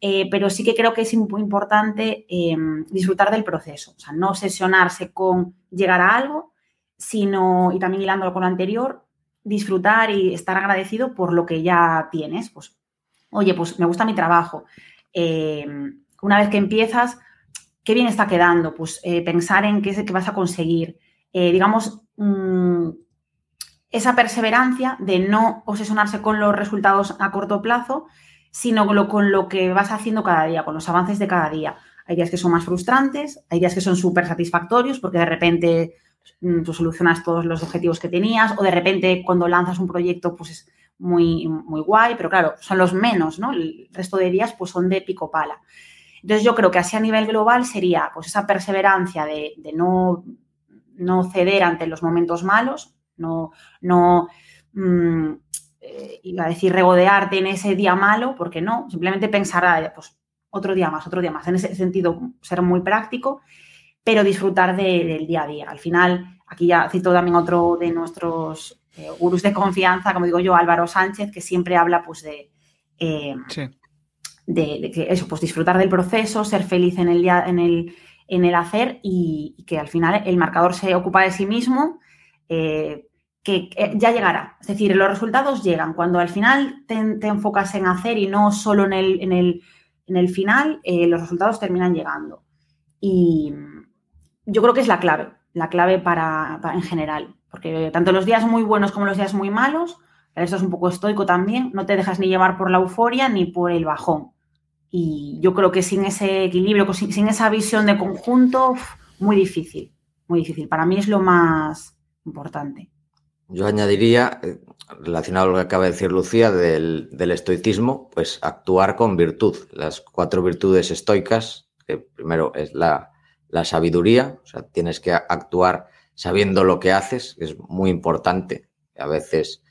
eh, pero sí que creo que es muy importante eh, disfrutar del proceso, o sea, no obsesionarse con llegar a algo, sino, y también hilándolo con lo anterior, disfrutar y estar agradecido por lo que ya tienes. Pues, oye, pues me gusta mi trabajo. Eh, una vez que empiezas, qué bien está quedando, pues eh, pensar en qué es que vas a conseguir. Eh, digamos, mm, esa perseverancia de no obsesionarse con los resultados a corto plazo, sino con lo, con lo que vas haciendo cada día, con los avances de cada día. Hay días que son más frustrantes, hay días que son súper satisfactorios porque de repente tú solucionas todos los objetivos que tenías o de repente cuando lanzas un proyecto pues es muy, muy guay, pero claro, son los menos, ¿no? El resto de días pues son de pico pala. Entonces yo creo que así a nivel global sería pues esa perseverancia de, no, no, ceder ante los momentos malos, no, no mm, eh, iba a decir regodearte en ese día malo, porque no, simplemente pensar, ah, pues otro día más, otro día más, en ese sentido ser muy práctico pero disfrutar del día a día. Al final, aquí ya cito también otro de nuestros eh, gurús de confianza, como digo yo, Álvaro Sánchez, que siempre habla pues de, eh, de, que eso, pues disfrutar del proceso, ser feliz en el día, en el, en el hacer y, que al final el marcador se ocupa de sí mismo. Eh, que ya llegará. Es decir, los resultados llegan. Cuando al final te, enfocas en hacer y no solo en el, en el, en el final, los resultados terminan llegando. Y, yo creo que es la clave, la clave para, en general, porque tanto los días muy buenos como los días muy malos, esto es un poco estoico también, no te dejas ni llevar por la euforia ni por el bajón. Y yo creo que sin ese equilibrio, sin, esa visión de conjunto, muy difícil, muy difícil. Para mí es lo más importante.
Yo añadiría, eh, relacionado a lo que acaba de decir Lucía, del, del, estoicismo, pues actuar con virtud. Las cuatro virtudes estoicas, que primero es la la sabiduría, o sea, tienes que actuar sabiendo lo que haces, que es muy importante. A veces,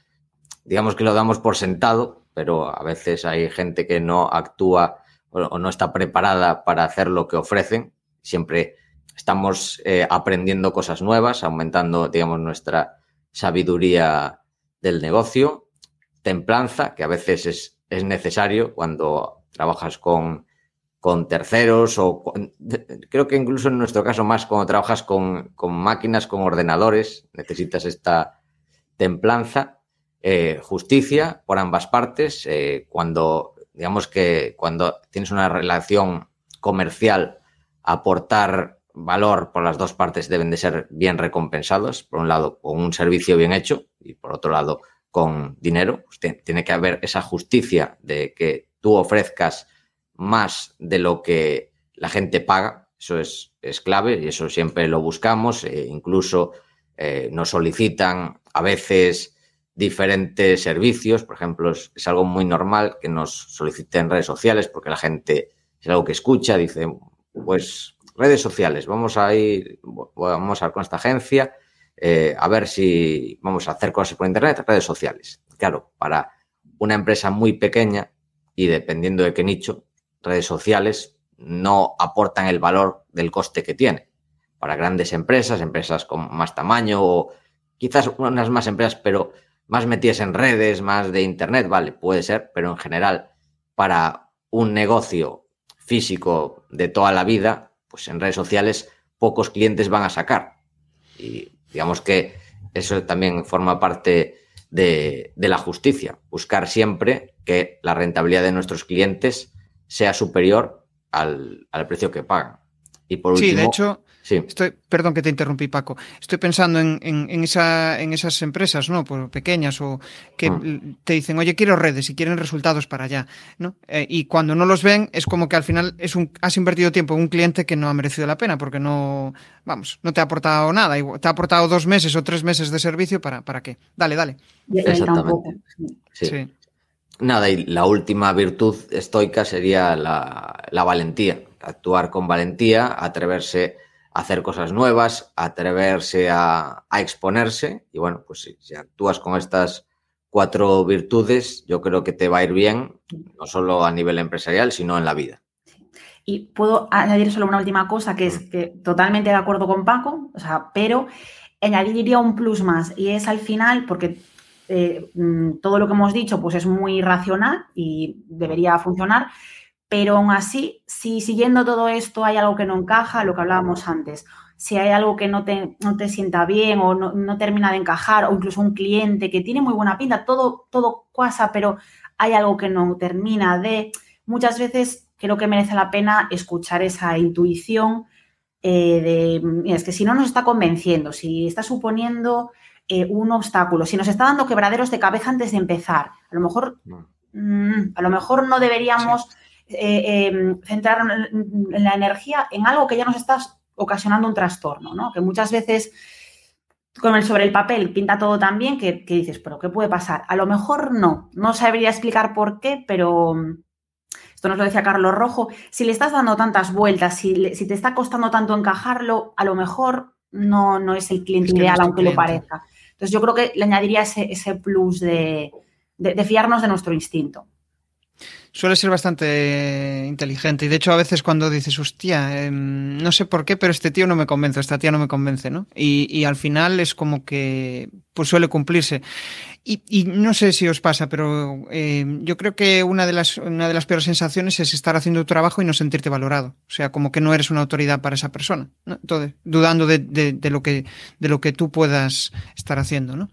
digamos que lo damos por sentado, pero a veces hay gente que no actúa o no está preparada para hacer lo que ofrecen. Siempre estamos eh, aprendiendo cosas nuevas, aumentando, digamos, nuestra sabiduría del negocio. Templanza, que a veces es, es necesario cuando trabajas con con terceros o creo que incluso en nuestro caso más cuando trabajas con, máquinas, con ordenadores, necesitas esta templanza, eh, justicia por ambas partes, eh, cuando digamos que cuando tienes una relación comercial, aportar valor por las dos partes deben de ser bien recompensados, por un lado con un servicio bien hecho y por otro lado con dinero, pues tiene que haber esa justicia de que tú ofrezcas más de lo que la gente paga. Eso es, es clave y eso siempre lo buscamos. E incluso eh, nos solicitan a veces diferentes servicios. Por ejemplo, es, algo muy normal que nos soliciten redes sociales porque la gente es algo que escucha, dice, pues redes sociales, vamos a ir, vamos a ir con esta agencia eh, a ver si vamos a hacer cosas por internet, redes sociales. Claro, para una empresa muy pequeña y dependiendo de qué nicho, redes sociales no aportan el valor del coste que tiene. Para grandes empresas, empresas con más tamaño o quizás unas más empresas, pero más metidas en redes, más de Internet, vale, puede ser, pero en general, para un negocio físico de toda la vida, pues en redes sociales pocos clientes van a sacar. Y digamos que eso también forma parte de, la justicia, buscar siempre que la rentabilidad de nuestros clientes sea superior al, al precio que pagan. Y por último,
sí, de hecho, Estoy, perdón que te interrumpí, Paco. Estoy pensando en, en, esa, en esas empresas, ¿no? Pues pequeñas o que ah. te dicen, oye, quiero redes y quieren resultados para allá, ¿no? Eh, y cuando no los ven, es como que al final es un, has invertido tiempo en un cliente que no ha merecido la pena porque no, vamos, no te ha aportado nada. Te ha aportado dos meses o tres meses de servicio para, para qué. Dale, dale.
Exactamente. Sí. Nada, y la última virtud estoica sería la, la valentía. Actuar con valentía, atreverse hacer cosas nuevas, atreverse a, exponerse. Y bueno, pues si, actúas con estas cuatro virtudes, yo creo que te va a ir bien, no solo a nivel empresarial, sino en la vida.
Y puedo añadir solo una última cosa, que es mm. que totalmente de acuerdo con Paco, o sea, pero añadiría un plus más, y es al final, porque eh, mm, todo lo que hemos dicho pues es muy racional y debería funcionar, pero aún así, si siguiendo todo esto hay algo que no encaja, lo que hablábamos antes, si hay algo que no te, no te sienta bien o no, termina de encajar, o incluso un cliente que tiene muy buena pinta, todo, todo pasa, pero hay algo que no termina de, muchas veces creo que merece la pena escuchar esa intuición eh, de, es que si no nos está convenciendo, si está suponiendo eh, un obstáculo, si nos está dando quebraderos de cabeza antes de empezar, a lo mejor, mm, a lo mejor no deberíamos... Eh, em, centrar en la energía en algo que ya nos está ocasionando un trastorno, ¿no? Que muchas veces con el sobre el papel pinta todo tan bien que, dices, pero ¿qué puede pasar? A lo mejor no, no sabría explicar por qué, pero esto nos lo decía Carlos Rojo, si le estás dando tantas vueltas, si, si te está costando tanto encajarlo, a lo mejor no, no es el cliente ideal, aunque lo parezca. Entonces yo creo que le añadiría ese, plus de fiarnos de nuestro instinto
suele ser bastante inteligente. Y de hecho, a veces cuando dices, hostia, em, no sé por qué, pero este tío no me convence, esta tía no me convence, ¿no? Y, al final es como que pues suele cumplirse. Y, no sé si os pasa, pero em, yo creo que una de, las, una de las peores sensaciones es estar haciendo tu trabajo y no sentirte valorado. O sea, como que no eres una autoridad para esa persona. Entonces, dudando de, de, lo que, de lo que tú puedas estar haciendo, ¿no?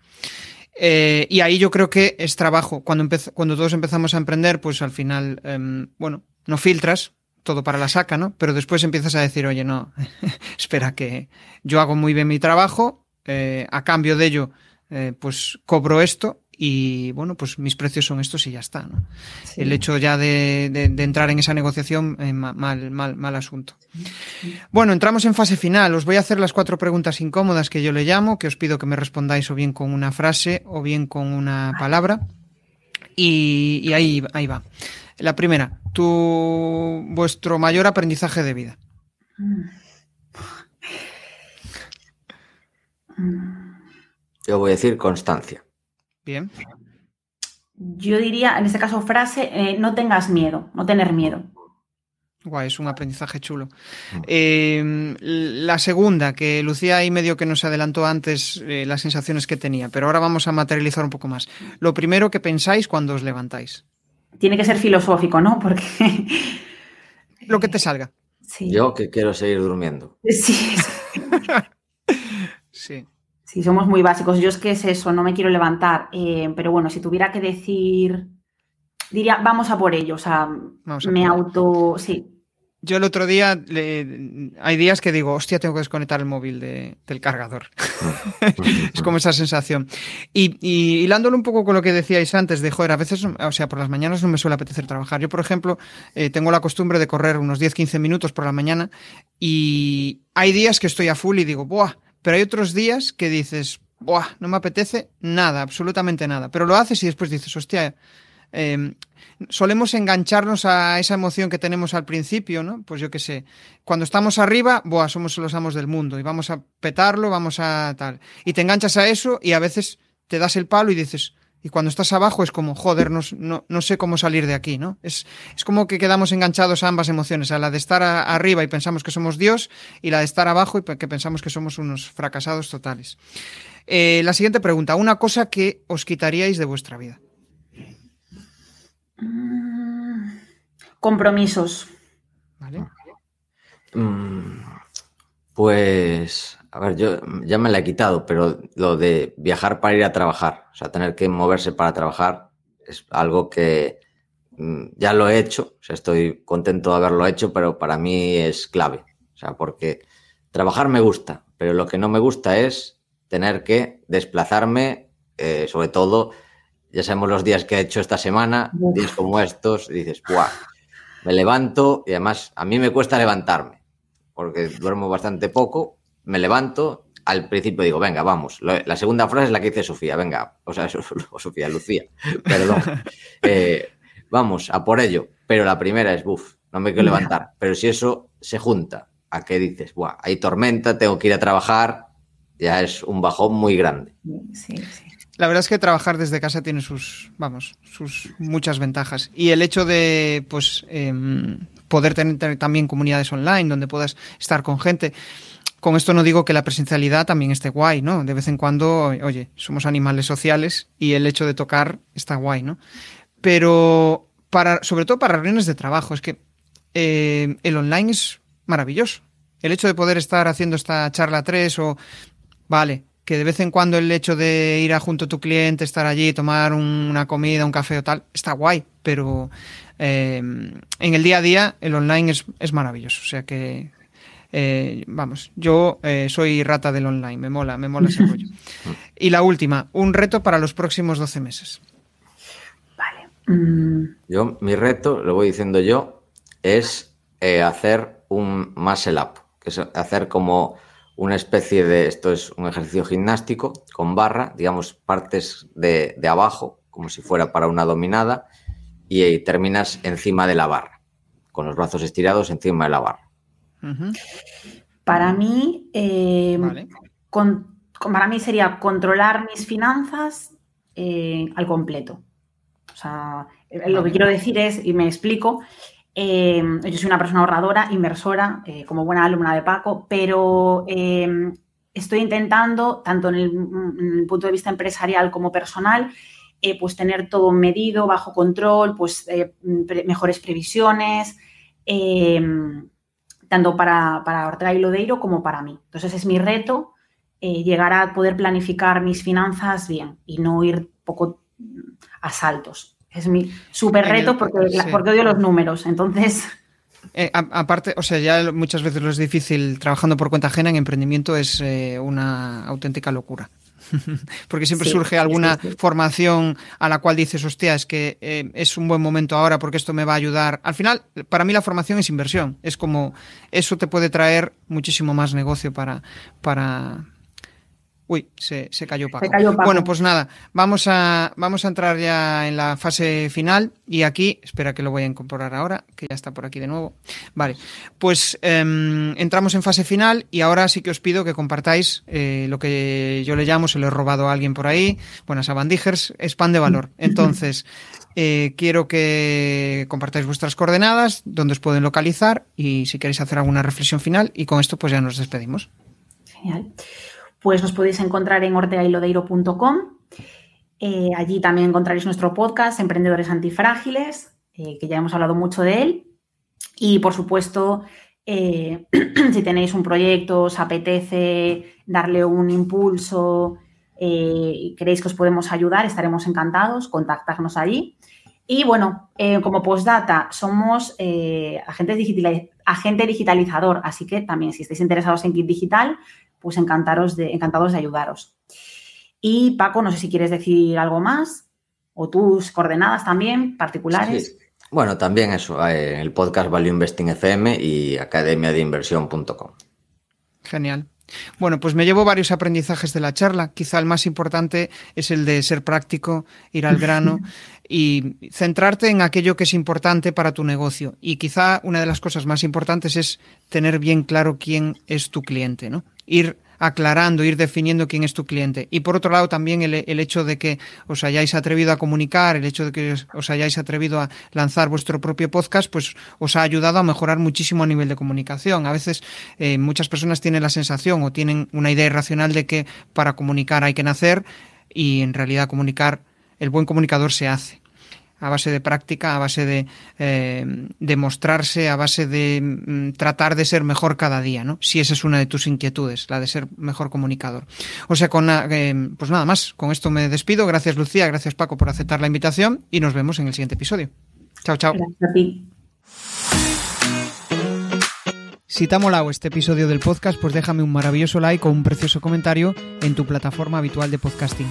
Eh, y ahí yo creo que es trabajo. Cuando, cuando todos empezamos a emprender, pues al final, em, bueno, no filtras todo para la saca, ¿no? Pero después empiezas a decir, oye, no, espera que yo hago muy bien mi trabajo, eh, a cambio de ello, eh, pues cobro esto y bueno, pues mis precios son estos y ya está. ¿no? El hecho ya de, de, entrar en esa negociación, eh, mal, mal, mal asunto. Bueno, entramos en fase final. Os voy a hacer las cuatro preguntas incómodas que yo le llamo, que os pido que me respondáis o bien con una frase o bien con una palabra. Y, y ahí, ahí va. La primera, tu, vuestro mayor aprendizaje de vida.
Yo voy a decir constancia.
Bien.
Yo diría, en este caso, frase, eh, no tengas miedo, no tener miedo.
Guay, es un aprendizaje chulo. Mm. Eh, la segunda, que Lucía ahí medio que nos adelantó antes eh, las sensaciones que tenía, pero ahora vamos a materializar un poco más. Lo primero que pensáis cuando os levantáis.
Tiene que ser filosófico, ¿no? Porque...
Lo que te salga.
Yo que quiero seguir durmiendo.
Sí.
sí.
Sí, somos muy básicos. Yo es que es eso, no me quiero levantar. Eh, pero bueno, si tuviera que decir, diría, vamos a por ello. O sea, me auto. Sí.
Yo el otro día, hay días que digo, hostia, tengo que desconectar el móvil del cargador. es como esa sensación. Y, y, hilándolo un poco con lo que decíais antes, de joder, a veces, o sea, por las mañanas no me suele apetecer trabajar. Yo, por ejemplo, eh, tengo la costumbre de correr unos 10-15 minutos por la mañana y hay días que estoy a full y digo, ¡buah! Pero hay otros días que dices, Buah, no me apetece nada, absolutamente nada. Pero lo haces y después dices, hostia, em, solemos engancharnos a esa emoción que tenemos al principio, ¿no? Pues yo qué sé, cuando estamos arriba, buah, somos los amos del mundo y vamos a petarlo, vamos a tal. Y te enganchas a eso y a veces te das el palo y dices, y cuando estás abajo es como, joder, no, no, sé cómo salir de aquí, ¿no? Es, es, como que quedamos enganchados a ambas emociones, a la de estar arriba y pensamos que somos Dios, y la de estar abajo y que pensamos que somos unos fracasados totales. Eh, la siguiente pregunta, una cosa que os quitaríais de vuestra vida.
Mm, compromisos.
Vale.
Mm, pues, a ver, yo ya me la he quitado, pero lo de viajar para ir a trabajar, o sea, tener que moverse para trabajar es algo que mm, ya lo he hecho, o sea, estoy contento de haberlo hecho, pero para mí es clave, o sea, porque trabajar me gusta, pero lo que no me gusta es tener que desplazarme, eh, sobre todo, ya sabemos los días que he hecho esta semana, días como estos, y dices, ¡buah! Me levanto y además a mí me cuesta levantarme, porque duermo bastante poco, me levanto, al principio digo, venga, vamos. La segunda frase es la que dice Sofía, venga, o sea, Sofía, Lucía, perdón. Eh, vamos, a por ello. Pero la primera es, buf, no me quiero levantar. Pero si eso se junta a que dices, Buah, hay tormenta, tengo que ir a trabajar, ya es un bajón muy grande.
Sí, sí. La verdad es que trabajar desde casa tiene sus, vamos, sus muchas ventajas. Y el hecho de, pues, em, poder tener también comunidades online donde puedas estar con gente. Con esto no digo que la presencialidad también esté guay, ¿no? De vez en cuando, oye, somos animales sociales y el hecho de tocar está guay, ¿no? Pero para, sobre todo para reuniones de trabajo, es que eh, el online es maravilloso. El hecho de poder estar haciendo esta charla 3 o, vale, que de vez en cuando el hecho de ir a junto a tu cliente, estar allí, tomar una comida, un café o tal, está guay, pero eh, en el día a día el online es, maravilloso. O sea que, eh, vamos, yo eh, soy rata del online, me mola, me mola ese rollo. Y la última, un reto para los próximos 12 meses.
Vale. Mm. Yo, mi reto, lo voy diciendo yo, es hacer un muscle up, que es hacer como una especie de, esto es un ejercicio gimnástico con barra, digamos, partes de, abajo, como si fuera para una dominada, y, terminas encima de la barra, con los brazos estirados encima de la barra.
Para mí, eh, para mí sería controlar mis finanzas eh, al completo. O sea, lo que quiero decir es, y me explico, eh, yo soy una persona ahorradora, inversora, eh, como buena alumna de Paco, pero eh, estoy intentando, tanto en el, punto de vista empresarial como personal, pues tener todo medido, bajo control, pues mejores previsiones, tanto para, para Ortega y Lodeiro como para mí. Entonces es mi reto llegar a poder planificar mis finanzas bien y no ir poco a saltos. Es mi súper reto porque, porque odio los números. Entonces.
Eh, aparte, o sea, ya muchas veces lo es difícil trabajando por cuenta ajena en emprendimiento es eh, una auténtica locura. Porque siempre surge alguna formación a la cual dices, hostia, es que eh, es un buen momento ahora porque esto me va a ayudar. Al final, para mí la formación es inversión. Es como, eso te puede traer muchísimo más negocio para, para, Uy, se, cayó Paco. Bueno, pues nada, vamos a, vamos a entrar ya en la fase final y aquí, espera que lo voy a incorporar ahora, que ya está por aquí de nuevo. Vale, pues em, entramos en fase final y ahora sí que os pido que compartáis eh, lo que yo le llamo, se lo he robado a alguien por ahí, buenas abandijers, spam de valor. Entonces, eh, quiero que compartáis vuestras coordenadas, donde os pueden localizar y si queréis hacer alguna reflexión final y con esto pues ya nos despedimos.
Genial pues nos podéis encontrar en ortegailodeiro.com. Eh, allí también encontraréis nuestro podcast, Emprendedores Antifrágiles, eh, que ya hemos hablado mucho de él. Y, por supuesto, eh, si tenéis un proyecto, os apetece darle un impulso y queréis que os podemos ayudar, estaremos encantados, contactarnos allí. Y bueno, como postdata, somos agentes agente digitalizador, así que también si estáis interesados en Kit Digital, pues encantaros de, encantados de ayudaros. Y Paco, no sé si quieres decir algo más o tus coordenadas también particulares.
Bueno, también eso, eh, el podcast Value Investing FM y academiadeinversión.com.
Genial. Bueno, pues me llevo varios aprendizajes de la charla. Quizá el más importante es el de ser práctico, ir al grano y centrarte en aquello que es importante para tu negocio. Y quizá una de las cosas más importantes es tener bien claro quién es tu cliente, ¿no? Ir aclarando, ir definiendo quién es tu cliente. Y por otro lado, también el, hecho de que os hayáis atrevido a comunicar, el hecho de que os, hayáis atrevido a lanzar vuestro propio podcast, pues os ha ayudado a mejorar muchísimo a nivel de comunicación. A veces eh, muchas personas tienen la sensación o tienen una idea irracional de que para comunicar hay que nacer y en realidad comunicar, el buen comunicador se hace. A base de práctica, a base de, eh, mostrarse, a base de mm, tratar de ser mejor cada día, ¿no? Si esa es una de tus inquietudes, la de ser mejor comunicador. O sea, con eh, pues nada más, con esto me despido. Gracias Lucía, gracias Paco por aceptar la invitación y nos vemos en el siguiente episodio. Chao, chao.
Gracias a ti.
Si te ha molado este episodio del podcast, pues déjame un maravilloso like o un precioso comentario en tu plataforma habitual de podcasting.